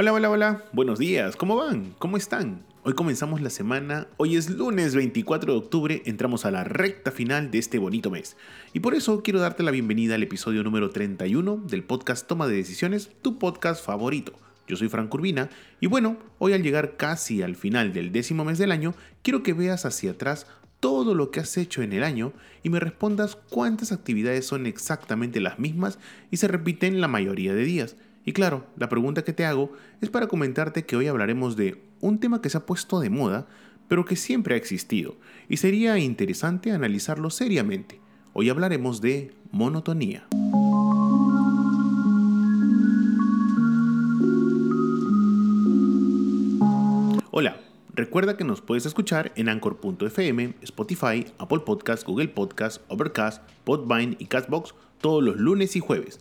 Hola, hola, hola. Buenos días. ¿Cómo van? ¿Cómo están? Hoy comenzamos la semana. Hoy es lunes 24 de octubre. Entramos a la recta final de este bonito mes. Y por eso quiero darte la bienvenida al episodio número 31 del podcast Toma de Decisiones, tu podcast favorito. Yo soy Frank Urbina y bueno, hoy al llegar casi al final del décimo mes del año, quiero que veas hacia atrás todo lo que has hecho en el año y me respondas cuántas actividades son exactamente las mismas y se repiten la mayoría de días. Y claro, la pregunta que te hago es para comentarte que hoy hablaremos de un tema que se ha puesto de moda, pero que siempre ha existido, y sería interesante analizarlo seriamente. Hoy hablaremos de monotonía. Hola, recuerda que nos puedes escuchar en Anchor.fm, Spotify, Apple Podcasts, Google Podcasts, Overcast, Podvine y Castbox todos los lunes y jueves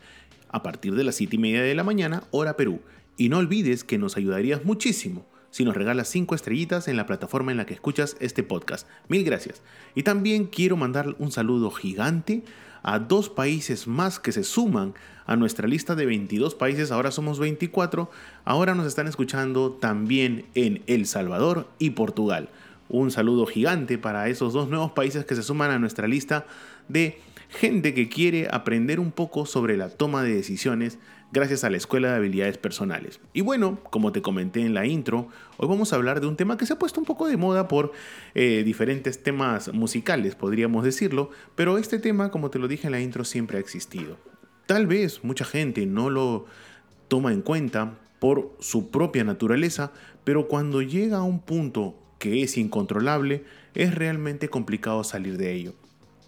a partir de las 7 y media de la mañana, hora Perú. Y no olvides que nos ayudarías muchísimo si nos regalas 5 estrellitas en la plataforma en la que escuchas este podcast. Mil gracias. Y también quiero mandar un saludo gigante a dos países más que se suman a nuestra lista de 22 países, ahora somos 24, ahora nos están escuchando también en El Salvador y Portugal. Un saludo gigante para esos dos nuevos países que se suman a nuestra lista de gente que quiere aprender un poco sobre la toma de decisiones gracias a la Escuela de Habilidades Personales. Y bueno, como te comenté en la intro, hoy vamos a hablar de un tema que se ha puesto un poco de moda por eh, diferentes temas musicales, podríamos decirlo, pero este tema, como te lo dije en la intro, siempre ha existido. Tal vez mucha gente no lo toma en cuenta por su propia naturaleza, pero cuando llega a un punto que es incontrolable, es realmente complicado salir de ello.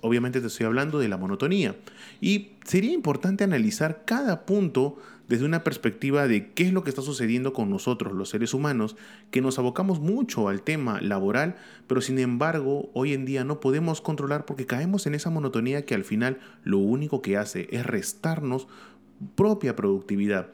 Obviamente te estoy hablando de la monotonía. Y sería importante analizar cada punto desde una perspectiva de qué es lo que está sucediendo con nosotros, los seres humanos, que nos abocamos mucho al tema laboral, pero sin embargo hoy en día no podemos controlar porque caemos en esa monotonía que al final lo único que hace es restarnos propia productividad.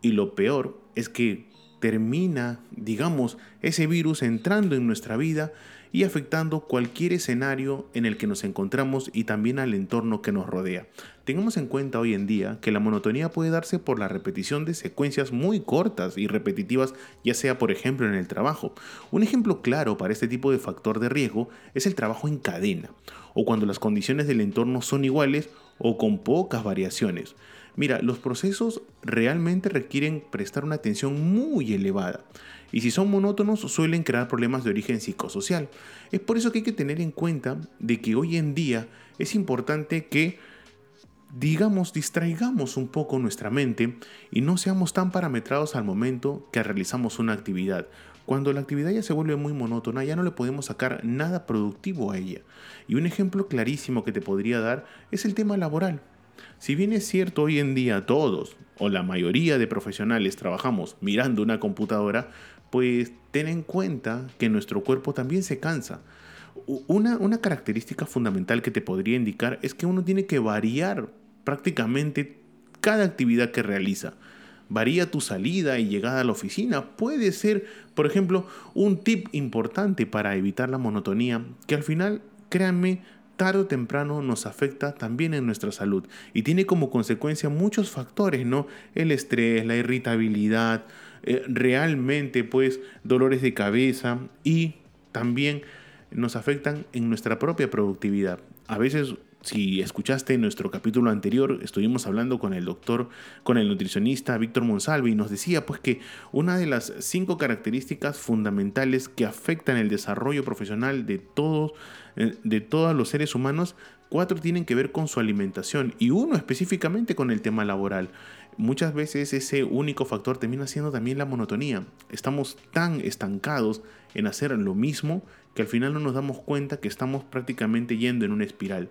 Y lo peor es que termina, digamos, ese virus entrando en nuestra vida y afectando cualquier escenario en el que nos encontramos y también al entorno que nos rodea. Tengamos en cuenta hoy en día que la monotonía puede darse por la repetición de secuencias muy cortas y repetitivas, ya sea por ejemplo en el trabajo. Un ejemplo claro para este tipo de factor de riesgo es el trabajo en cadena, o cuando las condiciones del entorno son iguales o con pocas variaciones. Mira, los procesos realmente requieren prestar una atención muy elevada y si son monótonos suelen crear problemas de origen psicosocial. Es por eso que hay que tener en cuenta de que hoy en día es importante que digamos distraigamos un poco nuestra mente y no seamos tan parametrados al momento que realizamos una actividad. Cuando la actividad ya se vuelve muy monótona, ya no le podemos sacar nada productivo a ella. Y un ejemplo clarísimo que te podría dar es el tema laboral. Si bien es cierto hoy en día todos o la mayoría de profesionales trabajamos mirando una computadora, pues ten en cuenta que nuestro cuerpo también se cansa. Una, una característica fundamental que te podría indicar es que uno tiene que variar prácticamente cada actividad que realiza. Varía tu salida y llegada a la oficina. Puede ser, por ejemplo, un tip importante para evitar la monotonía, que al final, créanme, tarde o temprano nos afecta también en nuestra salud y tiene como consecuencia muchos factores, ¿no? El estrés, la irritabilidad, eh, realmente pues dolores de cabeza y también nos afectan en nuestra propia productividad. A veces si escuchaste nuestro capítulo anterior, estuvimos hablando con el doctor, con el nutricionista Víctor Monsalve y nos decía pues que una de las cinco características fundamentales que afectan el desarrollo profesional de todos, eh, de todos los seres humanos, cuatro tienen que ver con su alimentación y uno específicamente con el tema laboral. Muchas veces ese único factor termina siendo también la monotonía. Estamos tan estancados en hacer lo mismo que al final no nos damos cuenta que estamos prácticamente yendo en una espiral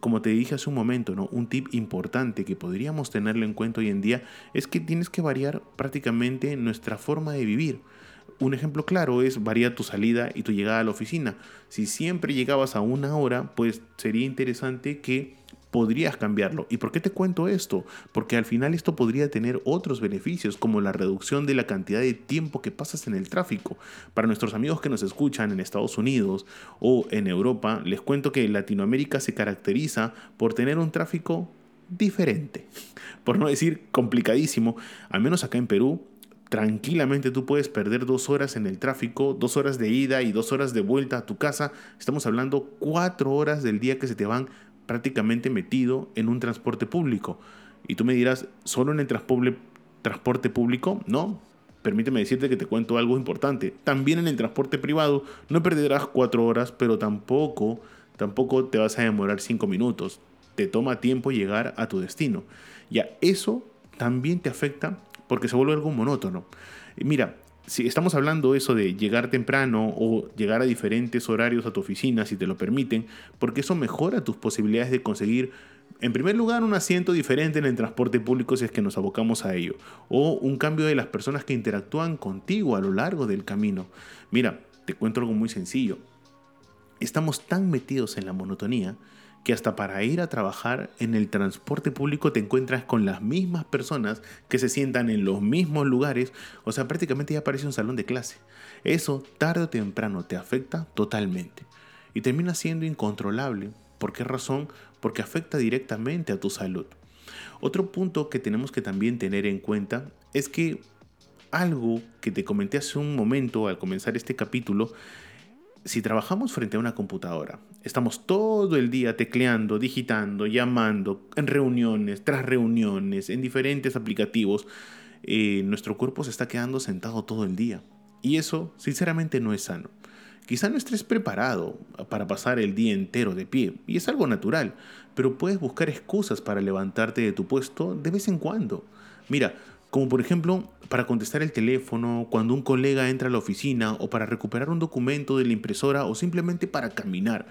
como te dije hace un momento, ¿no? un tip importante que podríamos tenerlo en cuenta hoy en día es que tienes que variar prácticamente nuestra forma de vivir. un ejemplo claro es varía tu salida y tu llegada a la oficina. Si siempre llegabas a una hora, pues sería interesante que podrías cambiarlo. ¿Y por qué te cuento esto? Porque al final esto podría tener otros beneficios, como la reducción de la cantidad de tiempo que pasas en el tráfico. Para nuestros amigos que nos escuchan en Estados Unidos o en Europa, les cuento que Latinoamérica se caracteriza por tener un tráfico diferente, por no decir complicadísimo, al menos acá en Perú tranquilamente tú puedes perder dos horas en el tráfico, dos horas de ida y dos horas de vuelta a tu casa. Estamos hablando cuatro horas del día que se te van prácticamente metido en un transporte público. Y tú me dirás, ¿solo en el transporte público? No. Permíteme decirte que te cuento algo importante. También en el transporte privado no perderás cuatro horas, pero tampoco, tampoco te vas a demorar cinco minutos. Te toma tiempo llegar a tu destino. Ya eso también te afecta porque se vuelve algo monótono. Mira, si estamos hablando eso de llegar temprano o llegar a diferentes horarios a tu oficina, si te lo permiten, porque eso mejora tus posibilidades de conseguir, en primer lugar, un asiento diferente en el transporte público si es que nos abocamos a ello, o un cambio de las personas que interactúan contigo a lo largo del camino. Mira, te cuento algo muy sencillo. Estamos tan metidos en la monotonía que hasta para ir a trabajar en el transporte público te encuentras con las mismas personas que se sientan en los mismos lugares, o sea, prácticamente ya parece un salón de clase. Eso tarde o temprano te afecta totalmente y termina siendo incontrolable. ¿Por qué razón? Porque afecta directamente a tu salud. Otro punto que tenemos que también tener en cuenta es que algo que te comenté hace un momento al comenzar este capítulo si trabajamos frente a una computadora, estamos todo el día tecleando, digitando, llamando, en reuniones, tras reuniones, en diferentes aplicativos, eh, nuestro cuerpo se está quedando sentado todo el día. Y eso, sinceramente, no es sano. Quizá no estés preparado para pasar el día entero de pie, y es algo natural, pero puedes buscar excusas para levantarte de tu puesto de vez en cuando. Mira, como por ejemplo para contestar el teléfono, cuando un colega entra a la oficina o para recuperar un documento de la impresora o simplemente para caminar.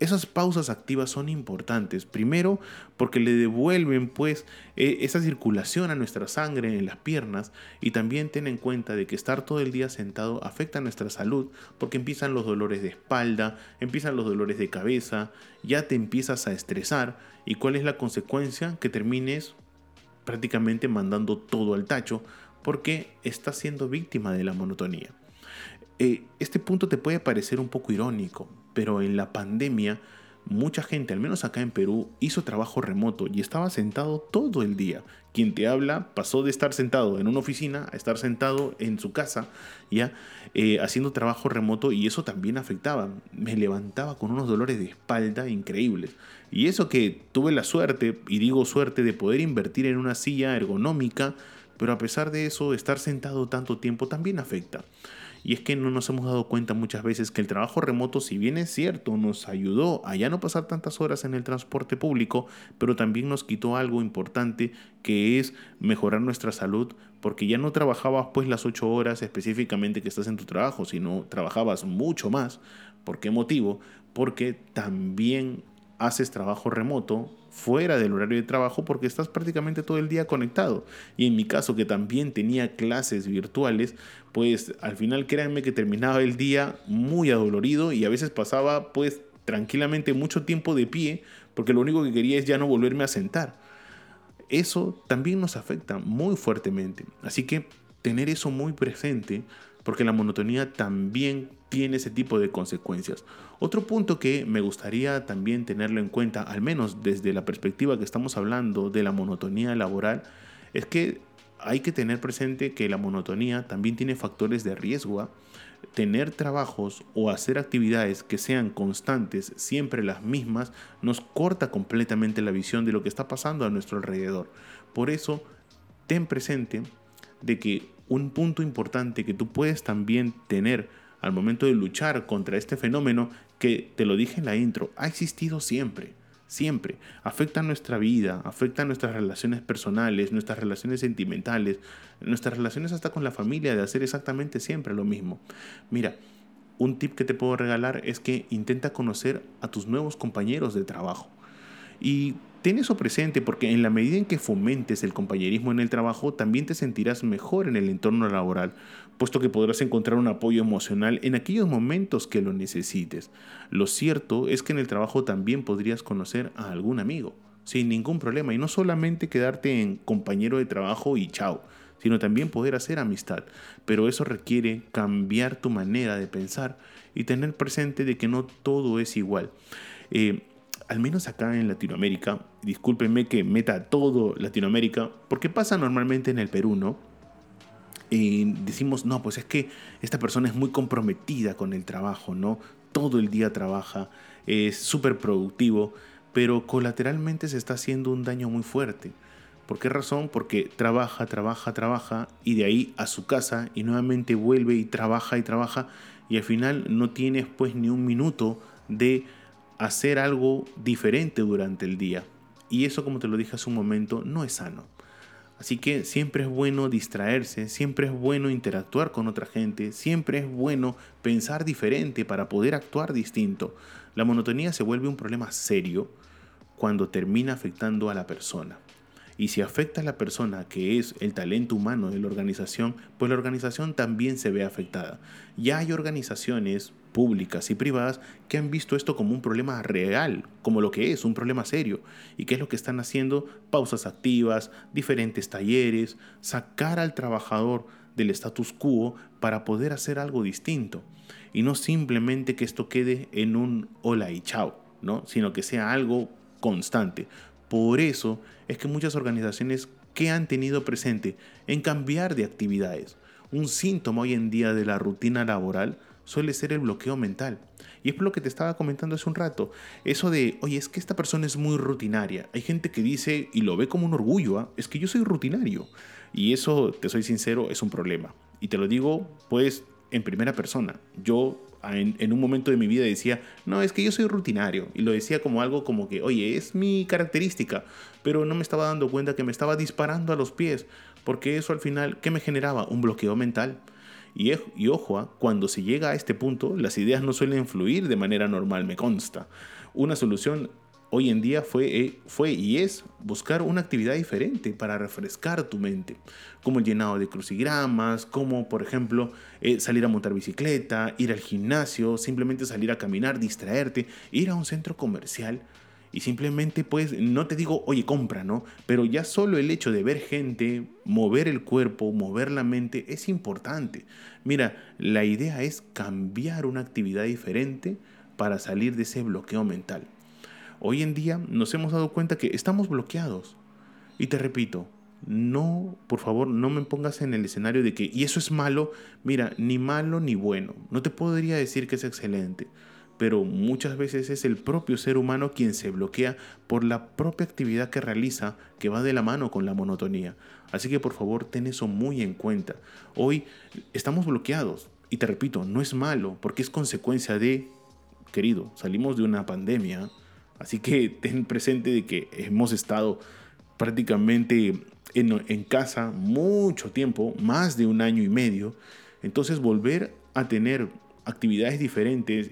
Esas pausas activas son importantes. Primero, porque le devuelven pues e, esa circulación a nuestra sangre en las piernas y también ten en cuenta de que estar todo el día sentado afecta a nuestra salud porque empiezan los dolores de espalda, empiezan los dolores de cabeza, ya te empiezas a estresar y cuál es la consecuencia que termines prácticamente mandando todo al tacho porque está siendo víctima de la monotonía. Eh, este punto te puede parecer un poco irónico, pero en la pandemia mucha gente, al menos acá en Perú, hizo trabajo remoto y estaba sentado todo el día. Quien te habla pasó de estar sentado en una oficina a estar sentado en su casa, ya eh, haciendo trabajo remoto y eso también afectaba. Me levantaba con unos dolores de espalda increíbles. Y eso que tuve la suerte, y digo suerte, de poder invertir en una silla ergonómica, pero a pesar de eso, estar sentado tanto tiempo también afecta. Y es que no nos hemos dado cuenta muchas veces que el trabajo remoto, si bien es cierto, nos ayudó a ya no pasar tantas horas en el transporte público, pero también nos quitó algo importante que es mejorar nuestra salud, porque ya no trabajabas pues las ocho horas específicamente que estás en tu trabajo, sino trabajabas mucho más. ¿Por qué motivo? Porque también haces trabajo remoto fuera del horario de trabajo porque estás prácticamente todo el día conectado. Y en mi caso, que también tenía clases virtuales, pues al final créanme que terminaba el día muy adolorido y a veces pasaba pues tranquilamente mucho tiempo de pie porque lo único que quería es ya no volverme a sentar. Eso también nos afecta muy fuertemente. Así que tener eso muy presente porque la monotonía también tiene ese tipo de consecuencias. Otro punto que me gustaría también tenerlo en cuenta, al menos desde la perspectiva que estamos hablando de la monotonía laboral, es que hay que tener presente que la monotonía también tiene factores de riesgo. ¿ah? Tener trabajos o hacer actividades que sean constantes, siempre las mismas, nos corta completamente la visión de lo que está pasando a nuestro alrededor. Por eso, ten presente de que un punto importante que tú puedes también tener al momento de luchar contra este fenómeno que, te lo dije en la intro, ha existido siempre, siempre. Afecta nuestra vida, afecta nuestras relaciones personales, nuestras relaciones sentimentales, nuestras relaciones hasta con la familia, de hacer exactamente siempre lo mismo. Mira, un tip que te puedo regalar es que intenta conocer a tus nuevos compañeros de trabajo. Y Ten eso presente porque en la medida en que fomentes el compañerismo en el trabajo, también te sentirás mejor en el entorno laboral, puesto que podrás encontrar un apoyo emocional en aquellos momentos que lo necesites. Lo cierto es que en el trabajo también podrías conocer a algún amigo, sin ningún problema, y no solamente quedarte en compañero de trabajo y chao, sino también poder hacer amistad. Pero eso requiere cambiar tu manera de pensar y tener presente de que no todo es igual. Eh, al menos acá en Latinoamérica, discúlpenme que meta todo Latinoamérica, porque pasa normalmente en el Perú, ¿no? Y decimos, no, pues es que esta persona es muy comprometida con el trabajo, ¿no? Todo el día trabaja, es súper productivo, pero colateralmente se está haciendo un daño muy fuerte. ¿Por qué razón? Porque trabaja, trabaja, trabaja y de ahí a su casa y nuevamente vuelve y trabaja y trabaja y al final no tienes pues ni un minuto de hacer algo diferente durante el día. Y eso, como te lo dije hace un momento, no es sano. Así que siempre es bueno distraerse, siempre es bueno interactuar con otra gente, siempre es bueno pensar diferente para poder actuar distinto. La monotonía se vuelve un problema serio cuando termina afectando a la persona. Y si afecta a la persona, que es el talento humano de la organización, pues la organización también se ve afectada. Ya hay organizaciones públicas y privadas que han visto esto como un problema real, como lo que es, un problema serio. ¿Y qué es lo que están haciendo? Pausas activas, diferentes talleres, sacar al trabajador del status quo para poder hacer algo distinto. Y no simplemente que esto quede en un hola y chao, ¿no? sino que sea algo constante. Por eso es que muchas organizaciones que han tenido presente en cambiar de actividades. Un síntoma hoy en día de la rutina laboral suele ser el bloqueo mental. Y es por lo que te estaba comentando hace un rato. Eso de, oye, es que esta persona es muy rutinaria. Hay gente que dice, y lo ve como un orgullo, ¿ah? es que yo soy rutinario. Y eso, te soy sincero, es un problema. Y te lo digo, pues, en primera persona. Yo en, un momento de mi vida decía, no, es que yo soy rutinario. Y lo decía como algo como que, oye, es mi característica. Pero no me estaba dando cuenta que me estaba disparando a los pies. Porque eso al final, ¿qué me generaba? Un bloqueo mental. Y, y ojo, ¿ah? cuando se llega a este punto, las ideas no suelen fluir de manera normal, me consta. Una solución hoy en día fue, eh, fue y es buscar una actividad diferente para refrescar tu mente, como el llenado de crucigramas, como por ejemplo eh, salir a montar bicicleta, ir al gimnasio, simplemente salir a caminar, distraerte, ir a un centro comercial y simplemente pues no te digo, oye, compra, ¿no? Pero ya solo el hecho de ver gente, mover el cuerpo, mover la mente es importante. Mira, la idea es cambiar una actividad diferente para salir de ese bloqueo mental. Hoy en día nos hemos dado cuenta que estamos bloqueados. Y te repito, no, por favor, no me pongas en el escenario de que, y eso es malo, mira, ni malo ni bueno. No te podría decir que es excelente, pero muchas veces es el propio ser humano quien se bloquea por la propia actividad que realiza que va de la mano con la monotonía. Así que por favor, ten eso muy en cuenta. Hoy estamos bloqueados. Y te repito, no es malo, porque es consecuencia de, querido, salimos de una pandemia, Así que ten presente de que hemos estado prácticamente en, en, casa mucho tiempo, más de un año y medio. Entonces volver a tener actividades diferentes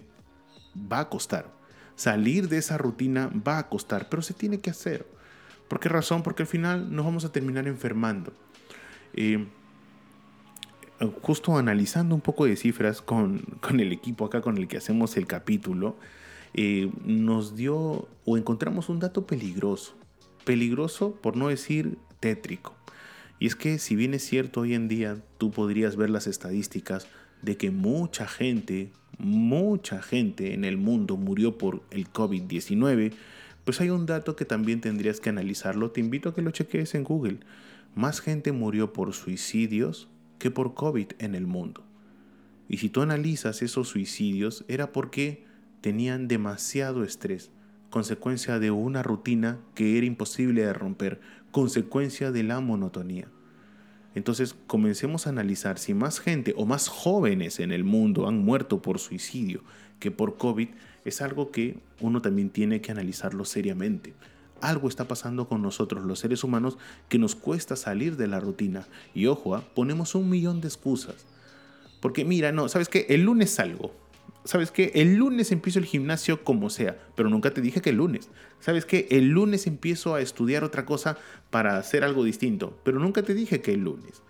va a costar. Salir de esa rutina va a costar, pero se tiene que hacer. ¿Por qué razón? Porque al final nos vamos a terminar enfermando. Eh, justo analizando un poco de cifras con, con el equipo acá con el que hacemos el capítulo, eh, nos dio o encontramos un dato peligroso. Peligroso por no decir tétrico. Y es que si bien es cierto hoy en día tú podrías ver las estadísticas de que mucha gente, mucha gente en el mundo murió por el COVID-19, pues hay un dato que también tendrías que analizarlo. Te invito a que lo cheques en Google. Más gente murió por suicidios que por COVID en el mundo. Y si tú analizas esos suicidios, era porque tenían demasiado estrés, consecuencia de una rutina que era imposible de romper, consecuencia de la monotonía. Entonces comencemos a analizar si más gente o más jóvenes en el mundo han muerto por suicidio que por COVID, es algo que uno también tiene que analizarlo seriamente. Algo está pasando con nosotros los seres humanos que nos cuesta salir de la rutina. Y ojo, ¿ah? ponemos un millón de excusas. Porque mira, no, ¿sabes qué? El lunes salgo, ¿sabes qué? El lunes empiezo el gimnasio como sea, pero nunca te dije que el lunes. ¿Sabes qué? El lunes empiezo a estudiar otra cosa para hacer algo distinto, pero nunca te dije que el lunes.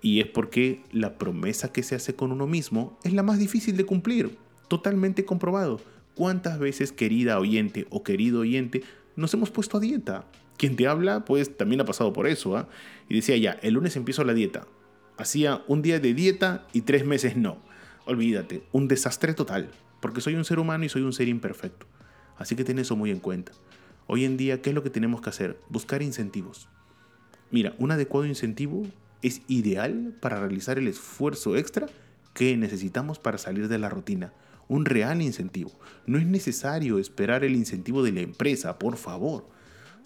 Y es porque la promesa que se hace con uno mismo es la más difícil de cumplir, totalmente comprobado. ¿Cuántas veces, querida oyente o querido oyente, nos hemos puesto a dieta? Quien te habla, pues también ha pasado por eso, ¿ah? Y decía ya, el lunes empiezo la dieta. Hacía un día de dieta y tres meses no olvídate, un desastre total, porque soy un ser humano y soy un ser imperfecto. Así que ten eso muy en cuenta. Hoy en día, ¿qué es lo que tenemos que hacer? Buscar incentivos. Mira, un adecuado incentivo es ideal para realizar el esfuerzo extra que necesitamos para salir de la rutina. Un real incentivo. No es necesario esperar el incentivo de la empresa, por favor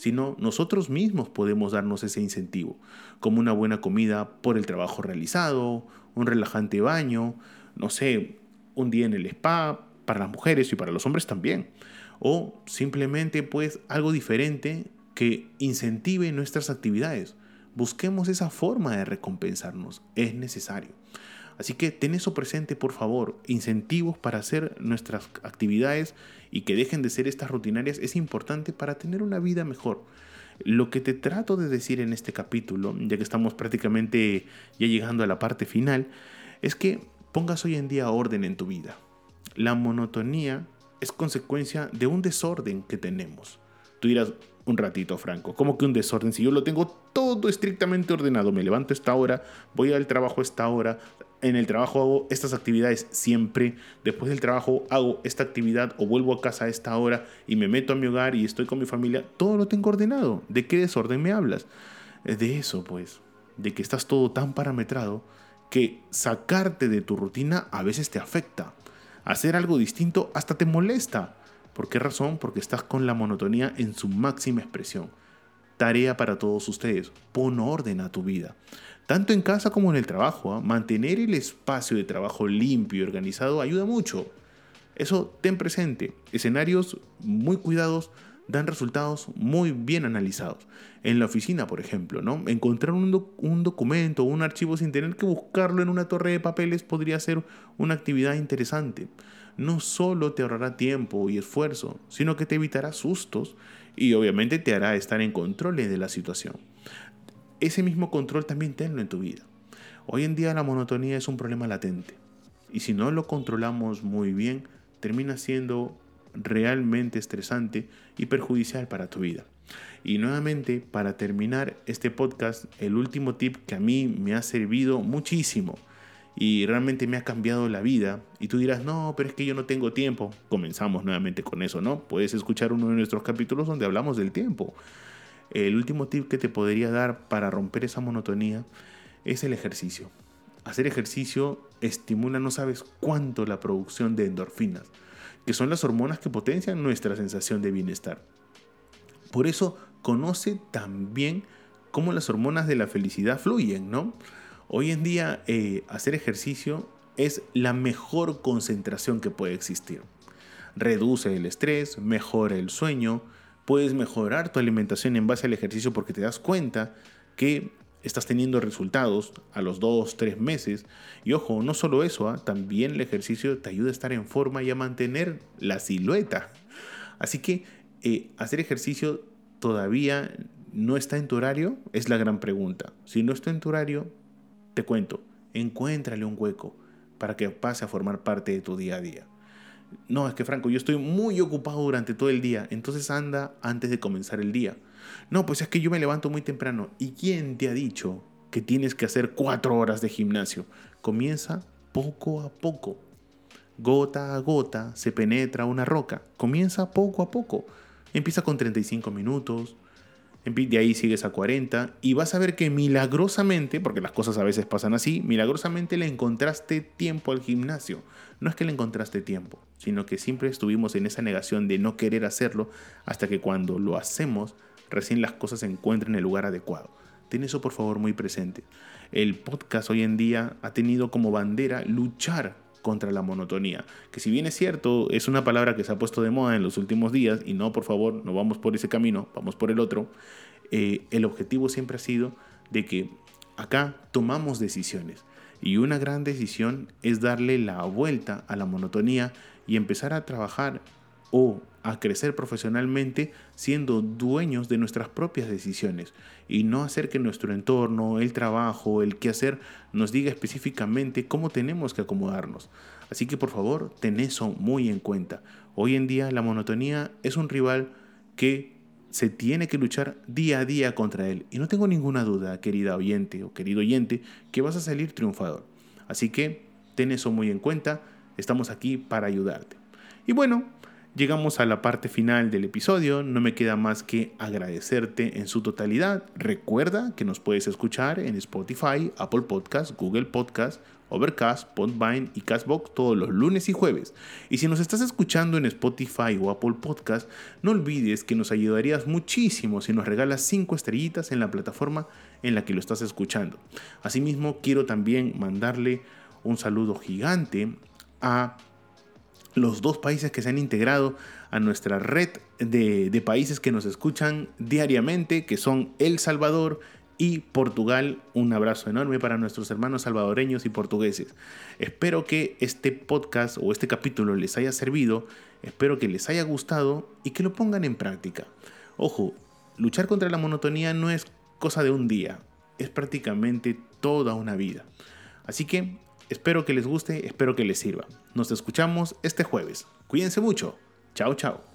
sino nosotros mismos podemos darnos ese incentivo, como una buena comida por el trabajo realizado, un relajante baño, no sé, un día en el spa para las mujeres y para los hombres también. O simplemente pues algo diferente que incentive nuestras actividades. Busquemos esa forma de recompensarnos. Es necesario. Así que ten eso presente, por favor. Incentivos para hacer nuestras actividades y que dejen de ser estas rutinarias es importante para tener una vida mejor. Lo que te trato de decir en este capítulo, ya que estamos prácticamente ya llegando a la parte final, es que pongas hoy en día orden en tu vida. La monotonía es consecuencia de un desorden que tenemos. Tú dirás, un ratito, Franco, ¿cómo que un desorden? Si yo lo tengo todo estrictamente ordenado, me levanto esta hora, voy al trabajo esta hora, en el trabajo hago estas actividades siempre, después del trabajo hago esta actividad o vuelvo a casa a esta hora y me meto a mi hogar y estoy con mi familia, todo lo tengo ordenado. ¿De qué desorden me hablas? De eso, pues, de que estás todo tan parametrado que sacarte de tu rutina a veces te afecta. Hacer algo distinto hasta te molesta. ¿Por qué razón? Porque estás con la monotonía en su máxima expresión. Tarea para todos ustedes. Pon orden a tu vida. Tanto en casa como en el trabajo. ¿ah? Mantener el espacio de trabajo limpio y organizado ayuda mucho. Eso ten presente. Escenarios muy cuidados dan resultados muy bien analizados. En la oficina, por ejemplo, ¿no? Encontrar un, un documento o un archivo sin tener que buscarlo en una torre de papeles podría ser una actividad interesante. No solo te ahorrará tiempo y esfuerzo, sino que te evitará sustos y obviamente te hará estar en control de la situación. Ese mismo control también tenlo en tu vida. Hoy en día la monotonía es un problema latente y si no lo controlamos muy bien, termina siendo realmente estresante y perjudicial para tu vida. Y nuevamente, para terminar este podcast, el último tip que a mí me ha servido muchísimo y realmente me ha cambiado la vida. Y tú dirás, no, pero es que yo no tengo tiempo. Comenzamos nuevamente con eso, ¿no? Puedes escuchar uno de nuestros capítulos donde hablamos del tiempo. El último tip que te podría dar para romper esa monotonía es el ejercicio. Hacer ejercicio estimula no sabes cuánto la producción de endorfinas que son las hormonas que potencian nuestra sensación de bienestar. Por eso conoce también cómo las hormonas de la felicidad fluyen, ¿no? Hoy en día eh, hacer ejercicio es la mejor concentración que puede existir. Reduce el estrés, mejora el sueño, puedes mejorar tu alimentación en base al ejercicio porque te das cuenta que estás teniendo resultados a los 2, 3 meses. Y ojo, no solo eso, ¿ah? también el ejercicio te ayuda a estar en forma y a mantener la silueta. Así que eh, hacer ejercicio todavía no está en tu horario, es la gran pregunta. Si no está en tu horario, te cuento, encuéntrale un hueco para que pase a formar parte de tu día a día. No, es que Franco, yo estoy muy ocupado durante todo el día, entonces anda antes de comenzar el día. No, pues es que yo me levanto muy temprano. ¿Y quién te ha dicho que tienes que hacer cuatro horas de gimnasio? Comienza poco a poco. Gota a gota se penetra una roca. Comienza poco a poco. Empieza con 35 minutos, de ahí sigues a 40 y vas a ver que milagrosamente, porque las cosas a veces pasan así, milagrosamente le encontraste tiempo al gimnasio. No es que le encontraste tiempo, sino que siempre estuvimos en esa negación de no querer hacerlo hasta que cuando lo hacemos, recién las cosas se encuentran en el lugar adecuado. Ten eso por favor muy presente. El podcast hoy en día ha tenido como bandera luchar contra la monotonía. Que si bien es cierto, es una palabra que se ha puesto de moda en los últimos días, y no, por favor, no vamos por ese camino, vamos por el otro, eh, el objetivo siempre ha sido de que acá tomamos decisiones. Y una gran decisión es darle la vuelta a la monotonía y empezar a trabajar o a crecer profesionalmente siendo dueños de nuestras propias decisiones y no hacer que nuestro entorno, el trabajo, el qué hacer nos diga específicamente cómo tenemos que acomodarnos. Así que por favor, ten eso muy en cuenta. Hoy en día la monotonía es un rival que se tiene que luchar día a día contra él. Y no tengo ninguna duda, querida oyente o querido oyente, que vas a salir triunfador. Así que ten eso muy en cuenta. Estamos aquí para ayudarte. Y bueno, Llegamos a la parte final del episodio, no me queda más que agradecerte en su totalidad. Recuerda que nos puedes escuchar en Spotify, Apple Podcast, Google Podcast, Overcast, Podvine y Castbox todos los lunes y jueves. Y si nos estás escuchando en Spotify o Apple Podcast, no olvides que nos ayudarías muchísimo si nos regalas 5 estrellitas en la plataforma en la que lo estás escuchando. Asimismo, quiero también mandarle un saludo gigante a los dos países que se han integrado a nuestra red de, países que nos escuchan diariamente, que son El Salvador y Portugal. Un abrazo enorme para nuestros hermanos salvadoreños y portugueses. Espero que este podcast o este capítulo les haya servido, espero que les haya gustado y que lo pongan en práctica. Ojo, luchar contra la monotonía no es cosa de un día, es prácticamente toda una vida. Así que Espero que les guste, espero que les sirva. Nos escuchamos este jueves. Cuídense mucho. Chao, chao.